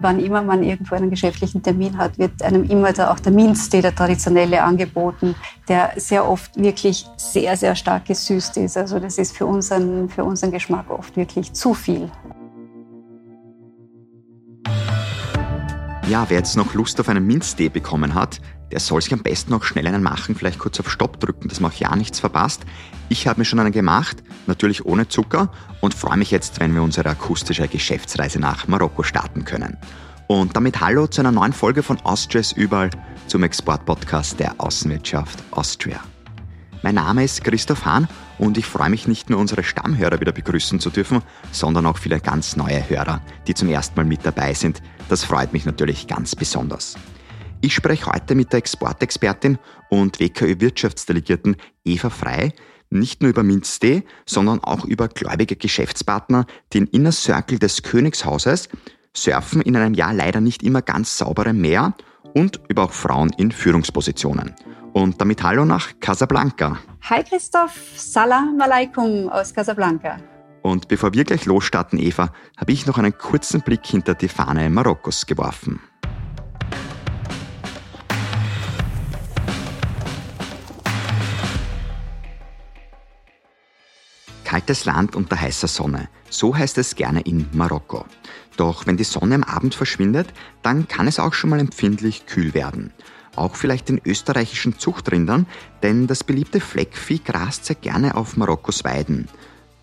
Wann immer man irgendwo einen geschäftlichen Termin hat, wird einem immer da auch der Minztee, der traditionelle, angeboten, der sehr oft wirklich sehr, sehr stark gesüßt ist. Also das ist für unseren, für unseren Geschmack oft wirklich zu viel. Ja, wer jetzt noch Lust auf einen Minztee bekommen hat, der soll sich am besten noch schnell einen machen, vielleicht kurz auf Stopp drücken, dass man auch ja nichts verpasst. Ich habe mir schon einen gemacht, natürlich ohne Zucker und freue mich jetzt, wenn wir unsere akustische Geschäftsreise nach Marokko starten können. Und damit hallo zu einer neuen Folge von Austrias überall zum Exportpodcast der Außenwirtschaft Austria. Mein Name ist Christoph Hahn und ich freue mich nicht nur unsere Stammhörer wieder begrüßen zu dürfen, sondern auch viele ganz neue Hörer, die zum ersten Mal mit dabei sind. Das freut mich natürlich ganz besonders. Ich spreche heute mit der Exportexpertin und WKÖ-Wirtschaftsdelegierten Eva Frei, nicht nur über Minztee, sondern auch über gläubige Geschäftspartner, die in Inner Circle des Königshauses surfen in einem Jahr leider nicht immer ganz sauberen Meer und über auch Frauen in Führungspositionen. Und damit Hallo nach Casablanca. Hi Christoph, Salam alaikum aus Casablanca. Und bevor wir gleich losstarten, Eva, habe ich noch einen kurzen Blick hinter die Fahne Marokkos geworfen. Kaltes Land unter heißer Sonne, so heißt es gerne in Marokko. Doch wenn die Sonne am Abend verschwindet, dann kann es auch schon mal empfindlich kühl werden auch vielleicht den österreichischen Zuchtrindern, denn das beliebte Fleckvieh grast sehr gerne auf Marokkos Weiden.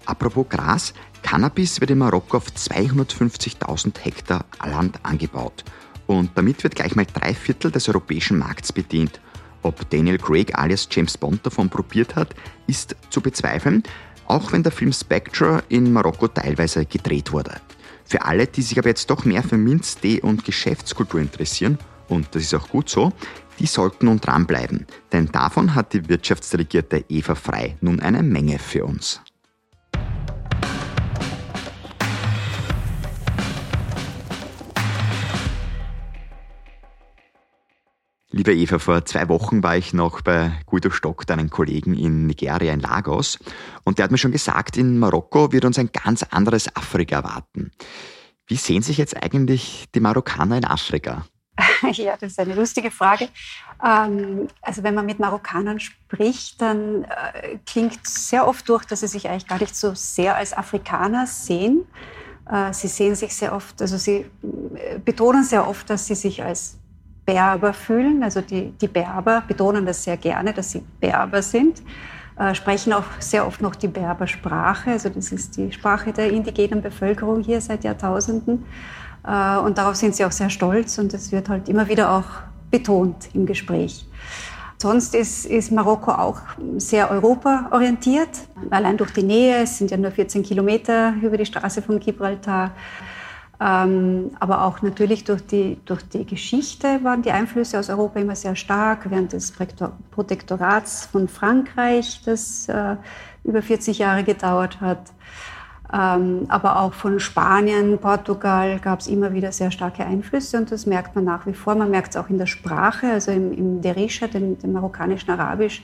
Apropos Gras, Cannabis wird in Marokko auf 250.000 Hektar Land angebaut. Und damit wird gleich mal drei Viertel des europäischen Markts bedient. Ob Daniel Craig alias James Bond davon probiert hat, ist zu bezweifeln, auch wenn der Film Spectre in Marokko teilweise gedreht wurde. Für alle, die sich aber jetzt doch mehr für Minz, Tee und Geschäftskultur interessieren und das ist auch gut so, die sollten nun dranbleiben, denn davon hat die Wirtschaftsdelegierte Eva Frei nun eine Menge für uns. Liebe Eva, vor zwei Wochen war ich noch bei Guido Stock, deinen Kollegen in Nigeria, in Lagos. Und der hat mir schon gesagt, in Marokko wird uns ein ganz anderes Afrika erwarten. Wie sehen sich jetzt eigentlich die Marokkaner in Afrika? ja, das ist eine lustige Frage. Ähm, also wenn man mit Marokkanern spricht, dann äh, klingt sehr oft durch, dass sie sich eigentlich gar nicht so sehr als Afrikaner sehen. Äh, sie sehen sich sehr oft, also sie äh, betonen sehr oft, dass sie sich als Berber fühlen. Also die, die Berber betonen das sehr gerne, dass sie Berber sind. Äh, sprechen auch sehr oft noch die Berbersprache. Also das ist die Sprache der indigenen Bevölkerung hier seit Jahrtausenden. Äh, und darauf sind sie auch sehr stolz und das wird halt immer wieder auch betont im Gespräch. Sonst ist, ist Marokko auch sehr europaorientiert, allein durch die Nähe. Es sind ja nur 14 Kilometer über die Straße von Gibraltar. Ähm, aber auch natürlich durch die, durch die Geschichte waren die Einflüsse aus Europa immer sehr stark. Während des Protektorats von Frankreich, das äh, über 40 Jahre gedauert hat, ähm, aber auch von Spanien, Portugal gab es immer wieder sehr starke Einflüsse und das merkt man nach wie vor. Man merkt es auch in der Sprache, also im, im Derisha, dem, dem marokkanischen Arabisch.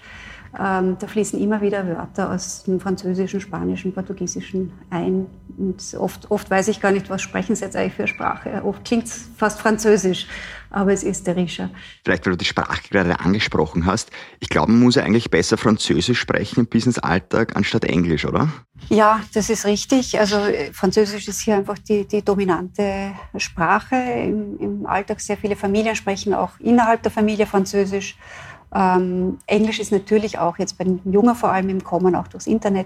Ähm, da fließen immer wieder Wörter aus dem Französischen, Spanischen, Portugiesischen ein. Und oft, oft weiß ich gar nicht, was sprechen sie jetzt eigentlich für Sprache. Oft klingt es fast Französisch aber es ist der Rischer. Vielleicht, weil du die Sprache gerade angesprochen hast. Ich glaube, man muss eigentlich besser Französisch sprechen im Business-Alltag anstatt Englisch, oder? Ja, das ist richtig. Also äh, Französisch ist hier einfach die, die dominante Sprache im, im Alltag. Sehr viele Familien sprechen auch innerhalb der Familie Französisch. Ähm, Englisch ist natürlich auch jetzt bei den Jungen vor allem im Kommen, auch durchs Internet.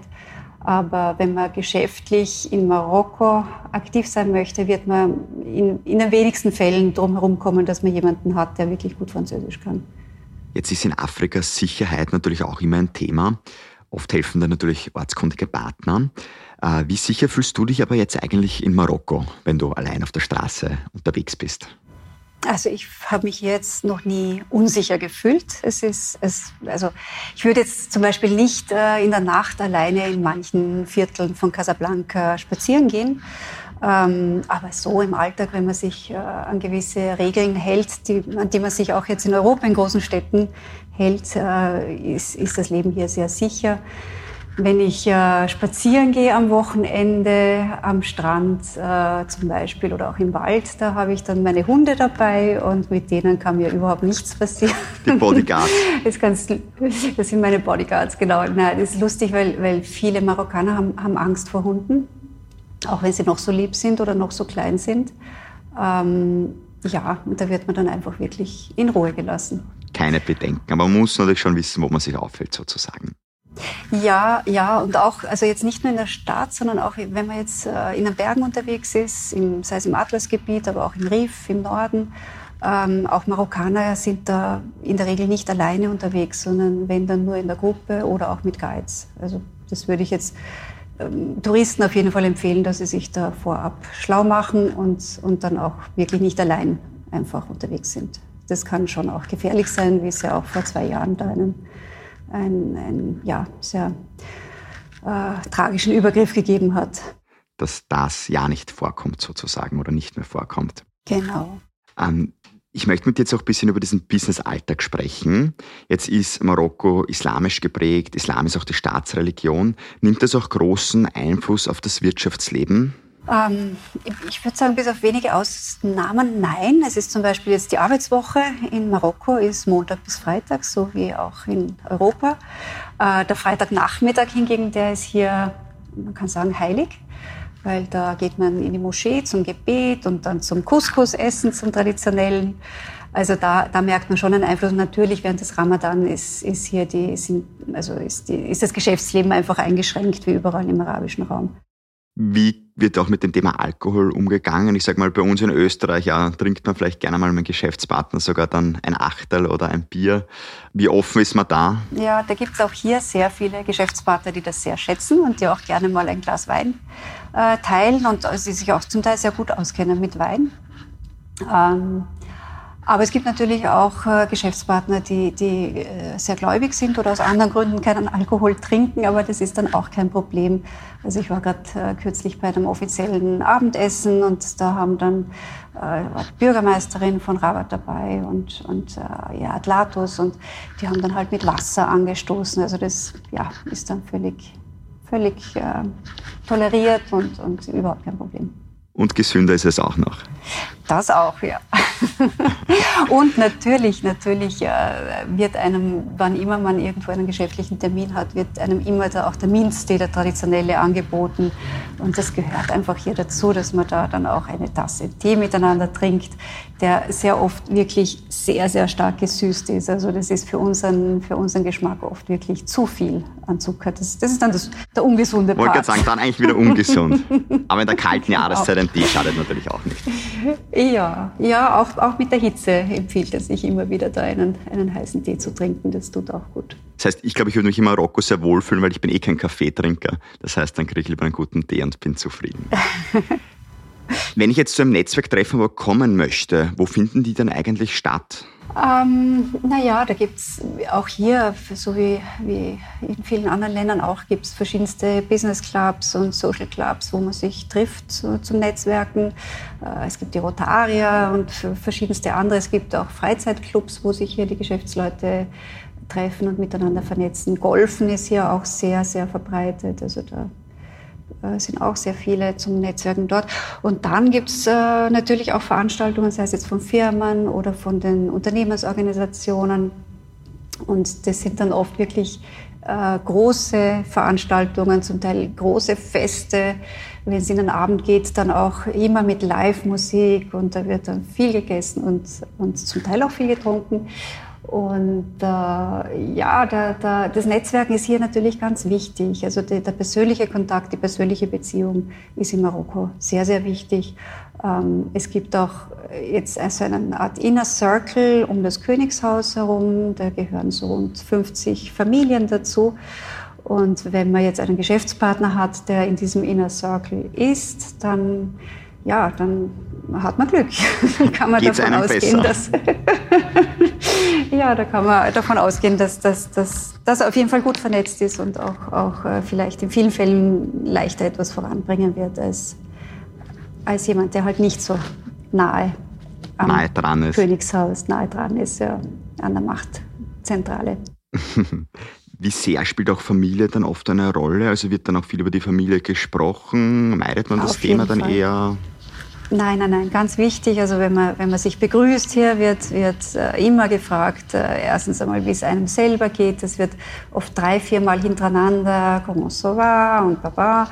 Aber wenn man geschäftlich in Marokko aktiv sein möchte, wird man in, in den wenigsten Fällen drum herum kommen, dass man jemanden hat, der wirklich gut Französisch kann. Jetzt ist in Afrika Sicherheit natürlich auch immer ein Thema. Oft helfen da natürlich ortskundige Partner. Äh, wie sicher fühlst du dich aber jetzt eigentlich in Marokko, wenn du allein auf der Straße unterwegs bist? Also ich habe mich jetzt noch nie unsicher gefühlt. Es ist, es, also ich würde jetzt zum Beispiel nicht äh, in der Nacht alleine in manchen Vierteln von Casablanca spazieren gehen. Ähm, aber so im Alltag, wenn man sich äh, an gewisse Regeln hält, die, an die man sich auch jetzt in Europa in großen Städten hält, äh, ist, ist das Leben hier sehr sicher. Wenn ich äh, spazieren gehe am Wochenende, am Strand äh, zum Beispiel oder auch im Wald, da habe ich dann meine Hunde dabei und mit denen kann mir überhaupt nichts passieren. Die Bodyguards. Das, ganz, das sind meine Bodyguards, genau. Nein, das ist lustig, weil, weil viele Marokkaner haben, haben Angst vor Hunden, auch wenn sie noch so lieb sind oder noch so klein sind. Ähm, ja, und da wird man dann einfach wirklich in Ruhe gelassen. Keine Bedenken, aber man muss natürlich schon wissen, wo man sich auffällt sozusagen. Ja, ja, und auch, also jetzt nicht nur in der Stadt, sondern auch, wenn man jetzt äh, in den Bergen unterwegs ist, im, sei es im Atlasgebiet, aber auch im Rif, im Norden. Ähm, auch Marokkaner sind da in der Regel nicht alleine unterwegs, sondern wenn dann nur in der Gruppe oder auch mit Guides. Also das würde ich jetzt ähm, Touristen auf jeden Fall empfehlen, dass sie sich da vorab schlau machen und, und dann auch wirklich nicht allein einfach unterwegs sind. Das kann schon auch gefährlich sein, wie es ja auch vor zwei Jahren da einen einen, einen ja, sehr äh, tragischen Übergriff gegeben hat. Dass das ja nicht vorkommt sozusagen oder nicht mehr vorkommt. Genau. Ähm, ich möchte mit dir jetzt auch ein bisschen über diesen Business-Alltag sprechen. Jetzt ist Marokko islamisch geprägt, Islam ist auch die Staatsreligion. Nimmt das auch großen Einfluss auf das Wirtschaftsleben? Ähm, ich würde sagen, bis auf wenige Ausnahmen nein. Es ist zum Beispiel jetzt die Arbeitswoche in Marokko ist Montag bis Freitag, so wie auch in Europa. Äh, der Freitagnachmittag hingegen, der ist hier, man kann sagen, heilig, weil da geht man in die Moschee zum Gebet und dann zum Couscous-Essen, zum traditionellen. Also da, da merkt man schon einen Einfluss. Natürlich während des Ramadan ist, ist hier die, sind, also ist, die, ist das Geschäftsleben einfach eingeschränkt, wie überall im arabischen Raum. Wie wird auch mit dem Thema Alkohol umgegangen? Ich sage mal, bei uns in Österreich ja, trinkt man vielleicht gerne mal mit Geschäftspartner sogar dann ein Achtel oder ein Bier. Wie offen ist man da? Ja, da gibt es auch hier sehr viele Geschäftspartner, die das sehr schätzen und die auch gerne mal ein Glas Wein äh, teilen und die sich auch zum Teil sehr gut auskennen mit Wein. Ähm, aber es gibt natürlich auch äh, Geschäftspartner, die, die äh, sehr gläubig sind oder aus anderen Gründen keinen Alkohol trinken, aber das ist dann auch kein Problem. Also ich war gerade äh, kürzlich bei einem offiziellen Abendessen und da haben dann äh, die Bürgermeisterin von Rabat dabei und, und äh, ja, Atlatus und die haben dann halt mit Wasser angestoßen. Also das ja, ist dann völlig, völlig äh, toleriert und, und überhaupt kein Problem. Und gesünder ist es auch noch. Das auch, ja. und natürlich, natürlich äh, wird einem, wann immer man irgendwo einen geschäftlichen Termin hat, wird einem immer da auch der Minztee, der traditionelle, angeboten. Und das gehört einfach hier dazu, dass man da dann auch eine Tasse Tee miteinander trinkt, der sehr oft wirklich sehr, sehr stark gesüßt ist. Also das ist für unseren, für unseren Geschmack oft wirklich zu viel an Zucker. Das, das ist dann das, der ungesunde Part. Wollte gerade sagen, dann eigentlich wieder ungesund. Aber in der kalten Jahreszeit ein Tee schadet natürlich auch nicht. Ja, ja auch, auch mit der Hitze empfiehlt es sich immer wieder da einen, einen heißen Tee zu trinken. Das tut auch gut. Das heißt, ich glaube, ich würde mich in Marokko sehr wohlfühlen, weil ich bin eh kein Kaffeetrinker. Das heißt, dann kriege ich lieber einen guten Tee und bin zufrieden. Wenn ich jetzt zu einem Netzwerktreffen kommen möchte, wo finden die denn eigentlich statt? Ähm, naja, da gibt es auch hier, so wie, wie in vielen anderen Ländern auch, gibt es verschiedenste Business Clubs und Social Clubs, wo man sich trifft so, zum Netzwerken. Äh, es gibt die Rotaria und verschiedenste andere. Es gibt auch Freizeitclubs, wo sich hier die Geschäftsleute treffen und miteinander vernetzen. Golfen ist hier auch sehr, sehr verbreitet. Also da sind auch sehr viele zum Netzwerken dort. Und dann gibt es äh, natürlich auch Veranstaltungen, sei es jetzt von Firmen oder von den Unternehmensorganisationen. Und das sind dann oft wirklich äh, große Veranstaltungen, zum Teil große Feste. Wenn es in den Abend geht, dann auch immer mit Live-Musik und da wird dann viel gegessen und, und zum Teil auch viel getrunken. Und äh, ja, der, der, das Netzwerken ist hier natürlich ganz wichtig. Also der, der, persönliche Kontakt, die persönliche Beziehung ist in Marokko sehr, sehr wichtig. Ähm, es gibt auch jetzt also eine Art Inner Circle um das Königshaus herum. Da gehören so rund 50 Familien dazu. Und wenn man jetzt einen Geschäftspartner hat, der in diesem Inner Circle ist, dann ja, dann hat man Glück. dann kann man Geht's davon ausgehen, besser? dass ja, da kann man davon ausgehen, dass das auf jeden Fall gut vernetzt ist und auch, auch äh, vielleicht in vielen Fällen leichter etwas voranbringen wird als, als jemand, der halt nicht so nahe am nahe dran ist. Königshaus nahe dran ist, ja, an der Machtzentrale. Wie sehr spielt auch Familie dann oft eine Rolle? Also wird dann auch viel über die Familie gesprochen? Meidet man das Thema dann Fall. eher? Nein, nein, nein, ganz wichtig. Also wenn man, wenn man sich begrüßt hier, wird, wird äh, immer gefragt, äh, erstens einmal, wie es einem selber geht. Es wird oft drei, viermal hintereinander, comment ça va und baba.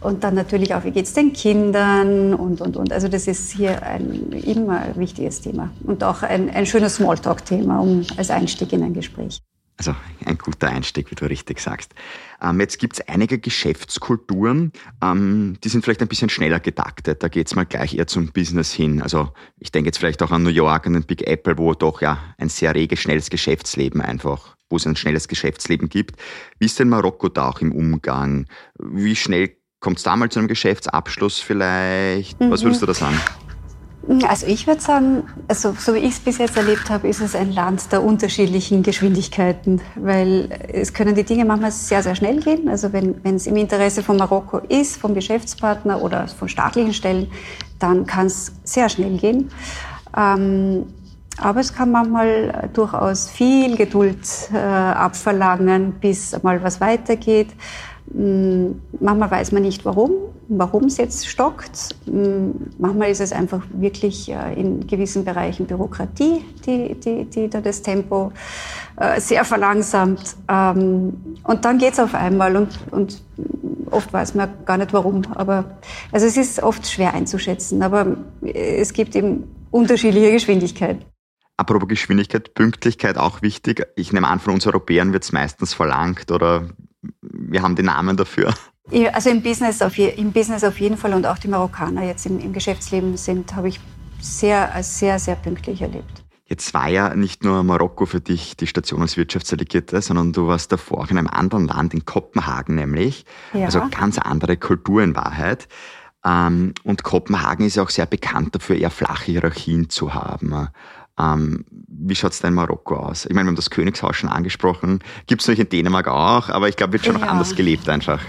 Und dann natürlich auch, wie geht es den Kindern und, und, und. Also das ist hier ein immer wichtiges Thema. Und auch ein, ein schönes Smalltalk-Thema um, als Einstieg in ein Gespräch. Also ein guter Einstieg, wie du richtig sagst. Ähm, jetzt gibt es einige Geschäftskulturen, ähm, die sind vielleicht ein bisschen schneller getaktet. Da geht es mal gleich eher zum Business hin. Also ich denke jetzt vielleicht auch an New York, an den Big Apple, wo doch ja ein sehr reges, schnelles Geschäftsleben einfach, wo es ein schnelles Geschäftsleben gibt. Wie ist denn Marokko da auch im Umgang? Wie schnell kommt es da mal zu einem Geschäftsabschluss vielleicht? Mhm. Was würdest du da sagen? Also ich würde sagen, also so wie ich es bis jetzt erlebt habe, ist es ein Land der unterschiedlichen Geschwindigkeiten, weil es können die Dinge manchmal sehr, sehr schnell gehen. Also wenn, es im Interesse von Marokko ist, vom Geschäftspartner oder von staatlichen Stellen, dann kann es sehr schnell gehen. Ähm, aber es kann manchmal durchaus viel Geduld äh, abverlangen, bis mal was weitergeht. Hm, manchmal weiß man nicht warum, warum es jetzt stockt. Hm, manchmal ist es einfach wirklich äh, in gewissen Bereichen Bürokratie, die, die, die da das Tempo äh, sehr verlangsamt. Ähm, und dann geht es auf einmal und, und oft weiß man gar nicht warum. Aber also es ist oft schwer einzuschätzen, aber es gibt eben unterschiedliche Geschwindigkeiten. Apropos Geschwindigkeit, Pünktlichkeit auch wichtig. Ich nehme an, von uns Europäern wird es meistens verlangt oder wir haben den Namen dafür. Also im Business, auf je, im Business auf jeden Fall und auch die Marokkaner jetzt im, im Geschäftsleben sind, habe ich sehr, sehr, sehr pünktlich erlebt. Jetzt war ja nicht nur Marokko für dich die Station als Wirtschaftsdelegierte, sondern du warst davor auch in einem anderen Land, in Kopenhagen nämlich. Ja. Also ganz andere Kultur in Wahrheit. Ähm, und Kopenhagen ist ja auch sehr bekannt dafür, eher flache Hierarchien zu haben. Ähm, wie schaut es denn in Marokko aus? Ich meine, wir haben das Königshaus schon angesprochen. Gibt es natürlich in Dänemark auch, aber ich glaube, wird schon ja. noch anders gelebt einfach.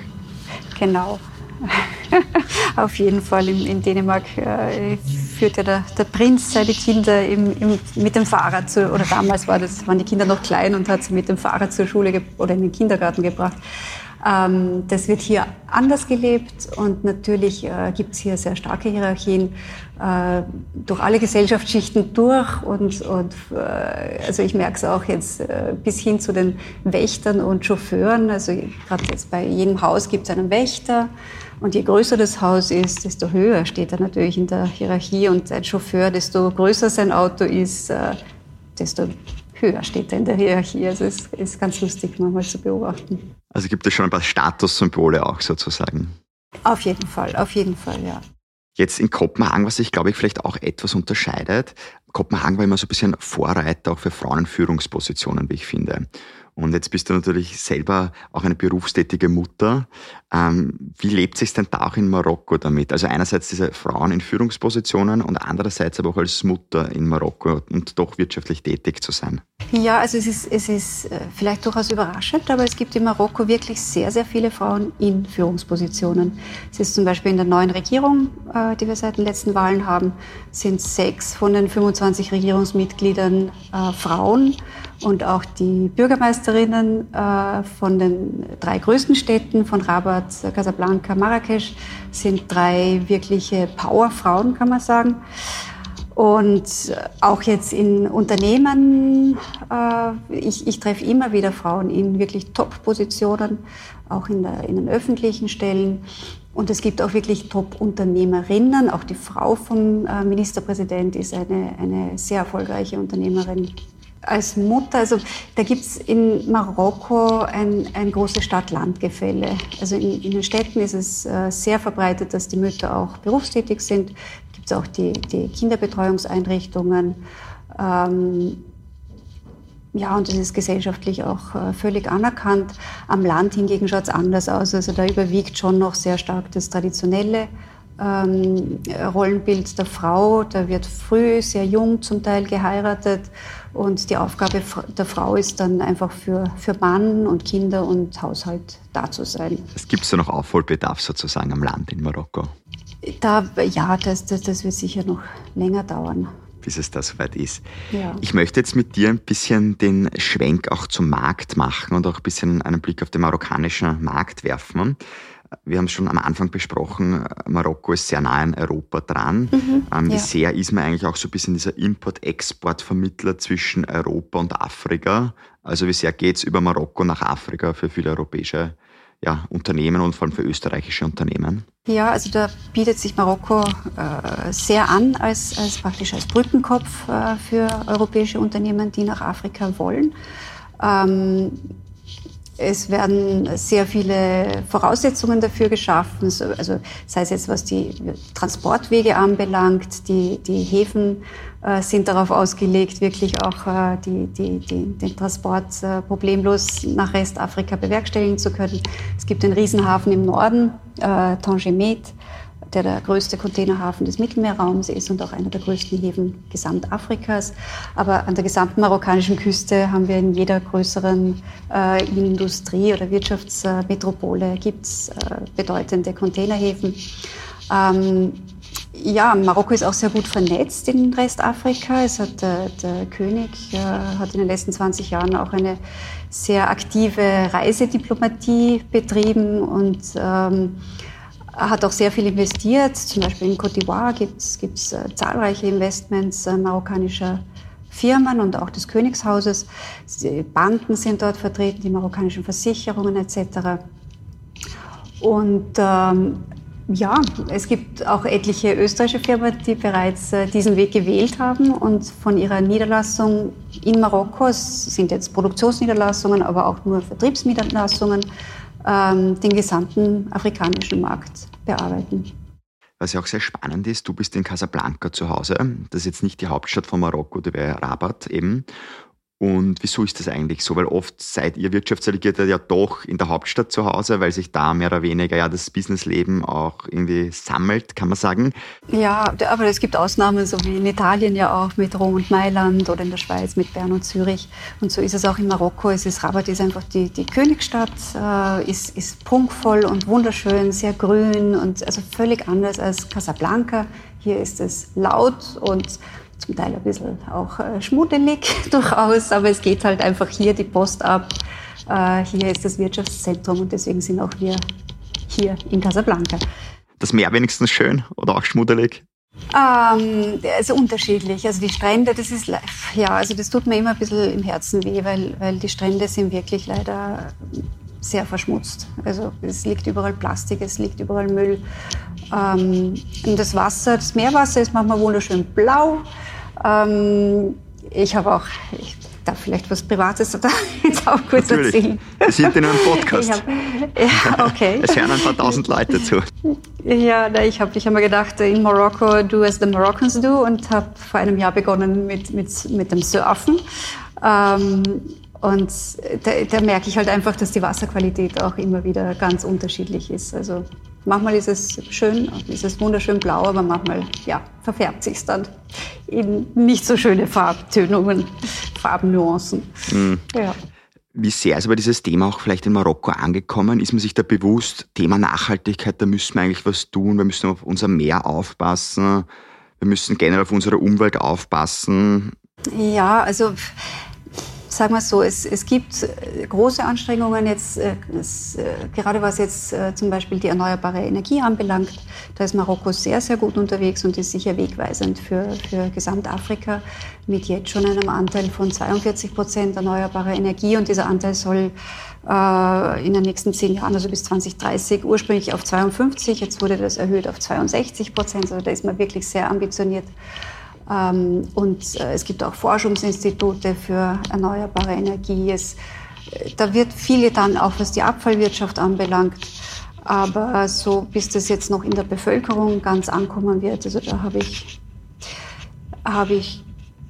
Genau. Auf jeden Fall in, in Dänemark äh, führt ja der, der, Prinz seine Kinder im, im, mit dem Fahrrad zu, oder damals war das, waren die Kinder noch klein und hat sie mit dem Fahrrad zur Schule oder in den Kindergarten gebracht. Ähm, das wird hier anders gelebt und natürlich äh, gibt es hier sehr starke Hierarchien äh, durch alle Gesellschaftsschichten durch und, und äh, also ich merke es auch jetzt äh, bis hin zu den Wächtern und Chauffeuren. Also gerade jetzt bei jedem Haus gibt es einen Wächter und je größer das Haus ist, desto höher steht er natürlich in der Hierarchie und ein Chauffeur, desto größer sein Auto ist, äh, desto höher steht er in der Hierarchie. Also es ist ganz lustig manchmal zu beobachten. Also gibt es schon ein paar Statussymbole auch sozusagen. Auf jeden Fall, auf jeden Fall, ja. Jetzt in Kopenhagen, was sich, glaube ich, vielleicht auch etwas unterscheidet. Kopenhagen war immer so ein bisschen Vorreiter auch für Frauenführungspositionen, wie ich finde. Und jetzt bist du natürlich selber auch eine berufstätige Mutter. Ähm, wie lebt sich denn da auch in Marokko damit? Also einerseits diese Frauen in Führungspositionen und andererseits aber auch als Mutter in Marokko und doch wirtschaftlich tätig zu sein. Ja, also es ist, es ist äh, vielleicht durchaus überraschend, aber es gibt in Marokko wirklich sehr, sehr viele Frauen in Führungspositionen. Es ist zum Beispiel in der neuen Regierung, äh, die wir seit den letzten Wahlen haben, sind sechs von den 25 Regierungsmitgliedern äh, Frauen und auch die Bürgermeisterinnen äh, von den drei größten Städten, von Rabat, Casablanca, Marrakesch, sind drei wirkliche Powerfrauen, kann man sagen. Und auch jetzt in Unternehmen, äh, ich, ich treffe immer wieder Frauen in wirklich Top-Positionen, auch in, der, in den öffentlichen Stellen. Und es gibt auch wirklich Top-Unternehmerinnen. Auch die Frau vom äh, Ministerpräsident ist eine, eine sehr erfolgreiche Unternehmerin als Mutter, also da gibt es in Marokko ein, ein großes Stadt-Land-Gefälle. Also in, in, den Städten ist es äh, sehr verbreitet, dass die Mütter auch berufstätig sind. Gibt es auch die, die Kinderbetreuungseinrichtungen. Ähm, ja, und das ist gesellschaftlich auch äh, völlig anerkannt. Am Land hingegen schaut es anders aus. Also da überwiegt schon noch sehr stark das Traditionelle ähm, Rollenbild der Frau. Da wird früh, sehr jung zum Teil geheiratet und die Aufgabe der Frau ist dann einfach für, für Mann und Kinder und Haushalt da zu sein. Es gibt ja noch Aufholbedarf sozusagen am Land in Marokko. Da, ja, das, das, das wird sicher noch länger dauern. bis es da soweit ist. Ja. Ich möchte jetzt mit dir ein bisschen den Schwenk auch zum Markt machen und auch ein bisschen einen Blick auf den marokkanischen Markt werfen. Wir haben es schon am Anfang besprochen, Marokko ist sehr nah an Europa dran. Mhm, ähm, wie ja. sehr ist man eigentlich auch so ein bisschen dieser Import-Export-Vermittler zwischen Europa und Afrika? Also wie sehr geht es über Marokko nach Afrika für viele europäische ja, Unternehmen und vor allem für österreichische Unternehmen? Ja, also da bietet sich Marokko äh, sehr an als, als praktisch als Brückenkopf äh, für europäische Unternehmen, die nach Afrika wollen. Ähm, es werden sehr viele Voraussetzungen dafür geschaffen, also sei es jetzt was die Transportwege anbelangt, die, die Häfen äh, sind darauf ausgelegt, wirklich auch äh, die, die, die, den Transport äh, problemlos nach Restafrika bewerkstelligen zu können. Es gibt den Riesenhafen im Norden, äh, Tangemet, der der größte Containerhafen des Mittelmeerraums ist und auch einer der größten Häfen Gesamtafrikas. Aber an der gesamten marokkanischen Küste haben wir in jeder größeren äh, Industrie- oder Wirtschaftsmetropole gibt's äh, bedeutende Containerhäfen. Ähm, ja, Marokko ist auch sehr gut vernetzt in Restafrika. Es hat, äh, der König äh, hat in den letzten 20 Jahren auch eine sehr aktive Reisediplomatie betrieben und ähm, hat auch sehr viel investiert. Zum Beispiel in Côte d'Ivoire gibt es äh, zahlreiche Investments äh, marokkanischer Firmen und auch des Königshauses. Die Banken sind dort vertreten, die marokkanischen Versicherungen etc. Und ähm, ja, es gibt auch etliche österreichische Firmen, die bereits äh, diesen Weg gewählt haben und von ihrer Niederlassung in Marokko, es sind jetzt Produktionsniederlassungen, aber auch nur Vertriebsniederlassungen, ähm, den gesamten afrikanischen Markt bearbeiten. Was ja auch sehr spannend ist, du bist in Casablanca zu Hause. Das ist jetzt nicht die Hauptstadt von Marokko, die wäre Rabat eben. Und wieso ist das eigentlich so? Weil oft seid ihr Wirtschaftsdelegierte ja doch in der Hauptstadt zu Hause, weil sich da mehr oder weniger ja das Businessleben auch irgendwie sammelt, kann man sagen. Ja, aber es gibt Ausnahmen, so wie in Italien ja auch mit Rom und Mailand oder in der Schweiz mit Bern und Zürich. Und so ist es auch in Marokko. Es ist Rabat ist einfach die, die Königsstadt, äh, ist, ist prunkvoll und wunderschön, sehr grün und also völlig anders als Casablanca. Hier ist es laut und zum Teil ein bisschen auch äh, schmuddelig durchaus, aber es geht halt einfach hier die Post ab. Äh, hier ist das Wirtschaftszentrum und deswegen sind auch wir hier in Casablanca. Das Meer wenigstens schön oder auch schmuddelig? Ähm, also unterschiedlich. Also die Strände, das ist ja, also das tut mir immer ein bisschen im Herzen weh, weil, weil die Strände sind wirklich leider sehr verschmutzt. Also es liegt überall Plastik, es liegt überall Müll. Ähm, und das Wasser, das Meerwasser ist manchmal wunderschön blau. Ähm, ich habe auch, ich darf vielleicht was Privates da jetzt auch kurz Natürlich. erzählen. Wir sind in einem Podcast. Hab, ja, okay. Es hören ein paar tausend Leute zu. Ja, ich habe ich hab mir gedacht, in Marokko do as the Moroccans do und habe vor einem Jahr begonnen mit, mit, mit dem Surfen. Ähm, und da, da merke ich halt einfach, dass die Wasserqualität auch immer wieder ganz unterschiedlich ist. Also manchmal ist es schön, ist es wunderschön blau, aber manchmal ja, verfärbt sich dann in nicht so schöne Farbtönungen, Farbennuancen. Mhm. Ja. Wie sehr ist aber dieses Thema auch vielleicht in Marokko angekommen? Ist man sich da bewusst, Thema Nachhaltigkeit, da müssen wir eigentlich was tun, wir müssen auf unser Meer aufpassen, wir müssen generell auf unsere Umwelt aufpassen? Ja, also sagen wir es so, es, es gibt äh, große Anstrengungen jetzt, äh, es, äh, gerade was jetzt zum Beispiel die erneuerbare Energie anbelangt. Da ist Marokko sehr, sehr gut unterwegs und ist sicher wegweisend für, für Gesamtafrika mit jetzt schon einem Anteil von 42 Prozent erneuerbarer Energie und dieser Anteil soll äh, in den nächsten zehn Jahren, also bis 2030, ursprünglich auf 52, jetzt wurde das erhöht auf 62 Prozent, also da ist man wirklich sehr ambitioniert. Ähm, und äh, es gibt auch Forschungsinstitute für erneuerbare Energie. Es, äh, da wird viel getan, auch was die Abfallwirtschaft anbelangt. Aber so, bis das jetzt noch in der Bevölkerung ganz ankommen wird, also da habe ich, habe ich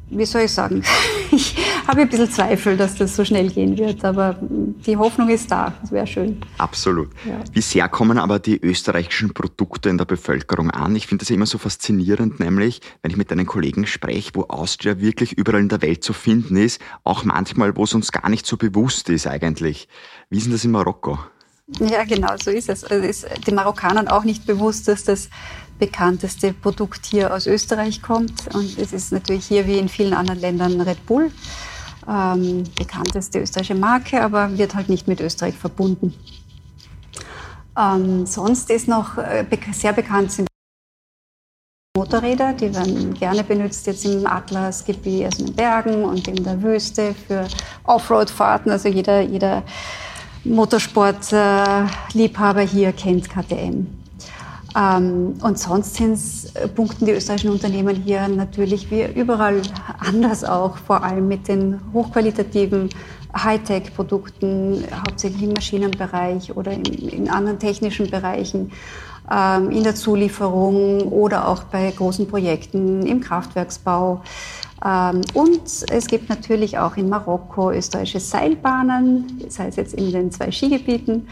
wie soll ich sagen, ich habe ein bisschen Zweifel, dass das so schnell gehen wird, aber die Hoffnung ist da. Das wäre schön. Absolut. Ja. Wie sehr kommen aber die österreichischen Produkte in der Bevölkerung an? Ich finde das ja immer so faszinierend, nämlich, wenn ich mit einem Kollegen spreche, wo Austria wirklich überall in der Welt zu finden ist, auch manchmal, wo es uns gar nicht so bewusst ist eigentlich. Wie ist denn das in Marokko? Ja, genau, so ist es. Es ist den Marokkanern auch nicht bewusst, dass das bekannteste Produkt hier aus Österreich kommt. Und es ist natürlich hier wie in vielen anderen Ländern Red Bull, ähm, bekannteste österreichische Marke, aber wird halt nicht mit Österreich verbunden. Ähm, sonst ist noch äh, sehr bekannt sind Motorräder, die werden gerne benutzt jetzt im Atlasgebiet, also in den Bergen und in der Wüste für Offroad-Fahrten. Also jeder, jeder Motorsport-Liebhaber hier kennt KTM. Ähm, und sonst äh, punkten die österreichischen Unternehmen hier natürlich wie überall anders auch, vor allem mit den hochqualitativen Hightech-Produkten, hauptsächlich im Maschinenbereich oder in, in anderen technischen Bereichen, ähm, in der Zulieferung oder auch bei großen Projekten im Kraftwerksbau. Ähm, und es gibt natürlich auch in Marokko österreichische Seilbahnen, das heißt jetzt in den zwei Skigebieten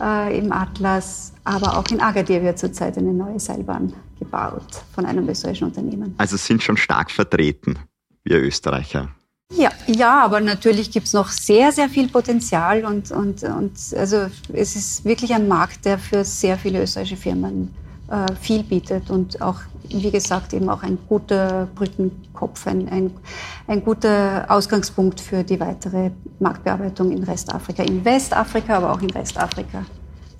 äh, im Atlas, aber auch in Agadir wird zurzeit eine neue Seilbahn gebaut von einem österreichischen Unternehmen. Also sind schon stark vertreten, wir Österreicher. Ja, ja, aber natürlich gibt es noch sehr, sehr viel Potenzial und, und, und also es ist wirklich ein Markt, der für sehr viele österreichische Firmen viel bietet und auch, wie gesagt, eben auch ein guter Brückenkopf, ein, ein, ein guter Ausgangspunkt für die weitere Marktbearbeitung in Restafrika, in Westafrika, aber auch in Restafrika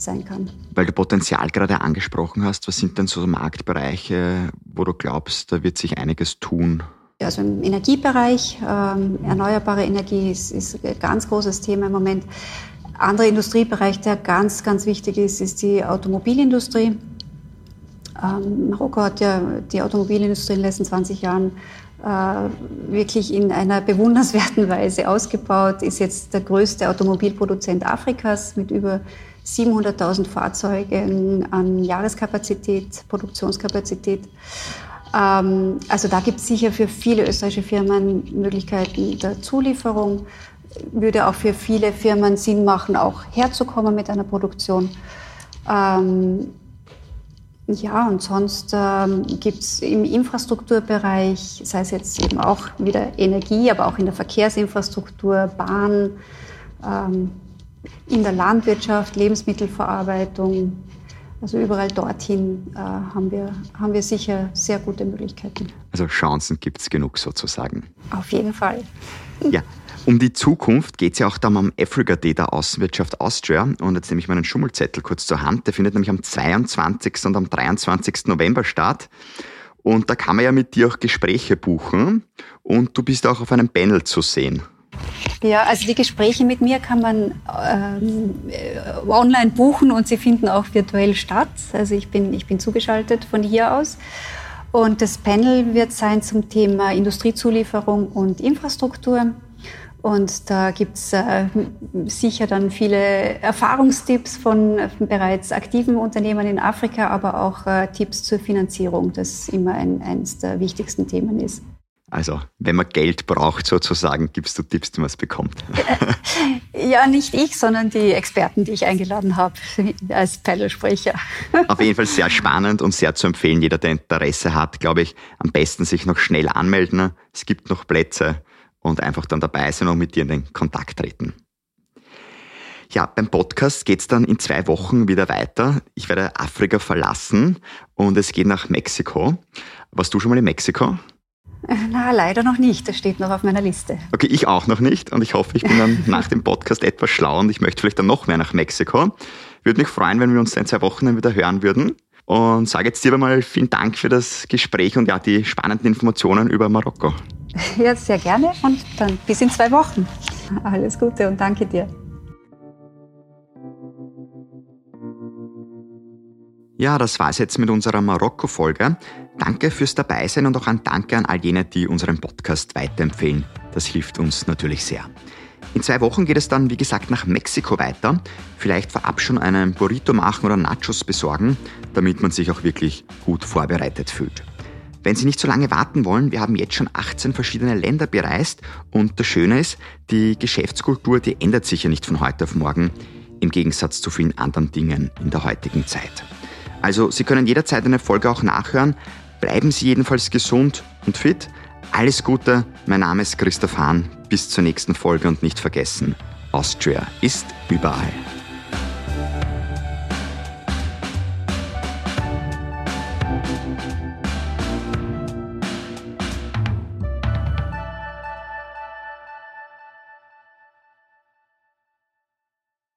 sein kann. Weil du Potenzial gerade angesprochen hast, was sind denn so Marktbereiche, wo du glaubst, da wird sich einiges tun? Also im Energiebereich, ähm, erneuerbare Energie ist, ist ein ganz großes Thema im Moment. Anderer Industriebereich, der ganz, ganz wichtig ist, ist die Automobilindustrie. Ähm, Marokko hat ja die Automobilindustrie in den letzten 20 Jahren äh, wirklich in einer bewundernswerten Weise ausgebaut, ist jetzt der größte Automobilproduzent Afrikas mit über 700.000 Fahrzeugen an Jahreskapazität, Produktionskapazität. Ähm, also da gibt es sicher für viele österreichische Firmen Möglichkeiten der Zulieferung. Würde auch für viele Firmen Sinn machen, auch herzukommen mit einer Produktion. Ähm, ja, und sonst ähm, gibt es im Infrastrukturbereich, sei es jetzt eben auch wieder Energie, aber auch in der Verkehrsinfrastruktur, Bahn, ähm, in der Landwirtschaft, Lebensmittelverarbeitung, also überall dorthin äh, haben, wir, haben wir sicher sehr gute Möglichkeiten. Also Chancen gibt es genug sozusagen. Auf jeden Fall. Ja, um die Zukunft geht es ja auch dann am Africa Day der Außenwirtschaft Austria. Und jetzt nehme ich meinen Schummelzettel kurz zur Hand. Der findet nämlich am 22. und am 23. November statt. Und da kann man ja mit dir auch Gespräche buchen. Und du bist auch auf einem Panel zu sehen. Ja, also die Gespräche mit mir kann man ähm, äh, online buchen und sie finden auch virtuell statt. Also ich bin, ich bin zugeschaltet von hier aus. Und das Panel wird sein zum Thema Industriezulieferung und Infrastruktur. Und da gibt's äh, sicher dann viele Erfahrungstipps von, von bereits aktiven Unternehmen in Afrika, aber auch äh, Tipps zur Finanzierung, das immer ein, eines der wichtigsten Themen ist. Also, wenn man Geld braucht, sozusagen, gibst du Tipps, wie man es bekommt. Ja, nicht ich, sondern die Experten, die ich eingeladen habe als Panelsprecher. Auf jeden Fall sehr spannend und sehr zu empfehlen. Jeder, der Interesse hat, glaube ich, am besten sich noch schnell anmelden. Es gibt noch Plätze und einfach dann dabei sein und mit dir in den Kontakt treten. Ja, beim Podcast geht's dann in zwei Wochen wieder weiter. Ich werde Afrika verlassen und es geht nach Mexiko. Warst du schon mal in Mexiko? Na, leider noch nicht. Das steht noch auf meiner Liste. Okay, ich auch noch nicht. Und ich hoffe, ich bin dann nach dem Podcast etwas schlau und ich möchte vielleicht dann noch mehr nach Mexiko. Würde mich freuen, wenn wir uns in zwei Wochen dann wieder hören würden. Und sage jetzt dir mal vielen Dank für das Gespräch und ja, die spannenden Informationen über Marokko. Ja, sehr gerne und dann bis in zwei Wochen. Alles Gute und danke dir. Ja, das war es jetzt mit unserer Marokko-Folge. Danke fürs Dabeisein und auch ein Danke an all jene, die unseren Podcast weiterempfehlen. Das hilft uns natürlich sehr. In zwei Wochen geht es dann, wie gesagt, nach Mexiko weiter. Vielleicht vorab schon einen Burrito machen oder Nachos besorgen, damit man sich auch wirklich gut vorbereitet fühlt. Wenn Sie nicht so lange warten wollen, wir haben jetzt schon 18 verschiedene Länder bereist und das Schöne ist, die Geschäftskultur, die ändert sich ja nicht von heute auf morgen, im Gegensatz zu vielen anderen Dingen in der heutigen Zeit. Also Sie können jederzeit eine Folge auch nachhören. Bleiben Sie jedenfalls gesund und fit. Alles Gute, mein Name ist Christoph Hahn. Bis zur nächsten Folge und nicht vergessen, Austria ist überall.